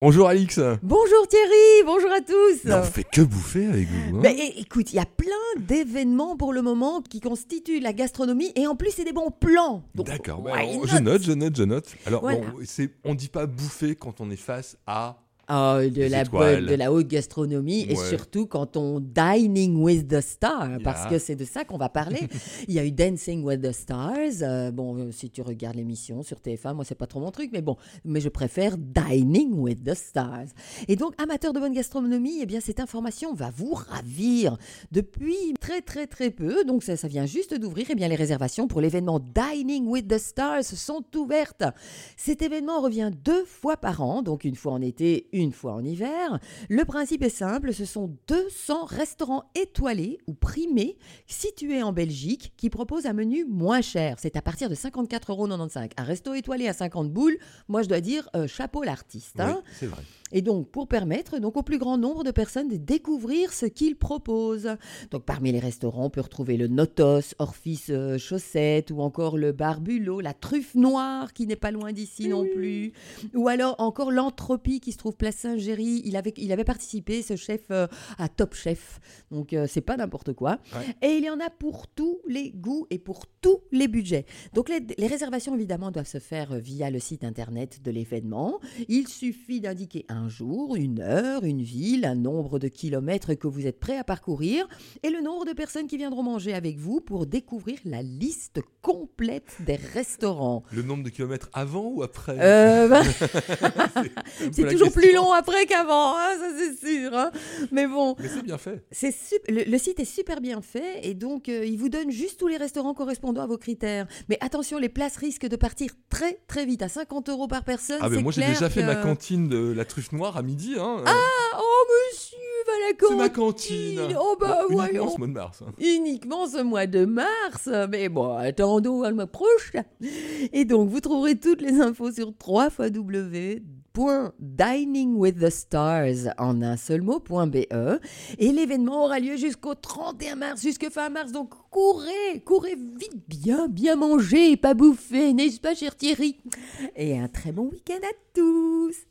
Bonjour Alix Bonjour Thierry, bonjour à tous. Mais On fait que bouffer avec vous. hein écoute, il y a plein d'événements pour le moment qui constituent la gastronomie et en plus c'est des bons plans. D'accord, bah, je note, je note, je note. Alors, Voilà. bon, c'est- on dit pas bouffer quand on est face à... Ah, de, la de la haute gastronomie et surtout quand on dining with the stars, parce Yeah. que c'est de ça qu'on va parler. Il y a eu Dancing with the Stars. euh, bon, euh, si tu regardes l'émission sur TF1, moi c'est pas trop mon truc, mais bon, mais je préfère Dining with the Stars. Et donc, amateurs de bonne gastronomie, eh bien cette information va vous ravir. Depuis très très très peu, donc ça, ça vient juste d'ouvrir, eh bien les réservations pour l'événement Dining with the Stars sont ouvertes. Cet événement revient deux fois par an, donc une fois en été, une fois en hiver. Le principe est simple, ce sont 200 restaurants étoilés ou primés situés en Belgique qui proposent un menu moins cher. C'est à partir de 54,95 euros. Un resto étoilé à 50 boules, moi je dois dire euh, chapeau l'artiste. hein. Oui, c'est vrai. Et donc, pour permettre donc au plus grand nombre de personnes de découvrir ce qu'ils proposent. Donc, parmi les restaurants, on peut retrouver le Notos, Orphis euh, Chaussette, ou encore le Barbulot, la Truffe Noire, qui n'est pas loin d'ici non plus. Ou alors encore l'Entropie, qui se trouve Saint-Géry. Il avait, il avait participé, ce chef, euh, à Top Chef. Donc, euh, c'est pas n'importe quoi. Ouais. Et il y en a pour tous les goûts et pour tous les budgets. Donc, les, les réservations, évidemment, doivent se faire euh, via le site internet de l'événement. Il suffit d'indiquer un jour, une heure, une ville, un nombre de kilomètres que vous êtes prêt à parcourir et le nombre de personnes qui viendront manger avec vous pour découvrir la liste complète des restaurants. Le nombre de kilomètres avant ou après? Euh, ben, c'est toujours plus. Long après qu'avant, hein, ça c'est sûr. hein. Mais bon, Mais c'est bien fait. c'est le, le site est super bien fait et donc euh, il vous donne juste tous les restaurants correspondant à vos critères. Mais attention, les places risquent de partir très très vite, à 50 euros par personne. Ah, mais moi j'ai déjà fait ma cantine de la truffe noire à midi. Hein. Ah, oh monsieur, va la c'est ma cantine. Oh bah Bon, uniquement ce mois de mars. hein. Uniquement ce mois de mars, mais bon, attendons le mois prochain. Et donc, vous trouverez toutes les infos sur www.diningwiththestars en un seul mot.be. Et l'événement aura lieu jusqu'au 31 mars, jusque fin mars. Donc, courez, courez vite, bien, bien manger pas bouffer, n'est-ce pas, cher Thierry? Et un très bon week-end à tous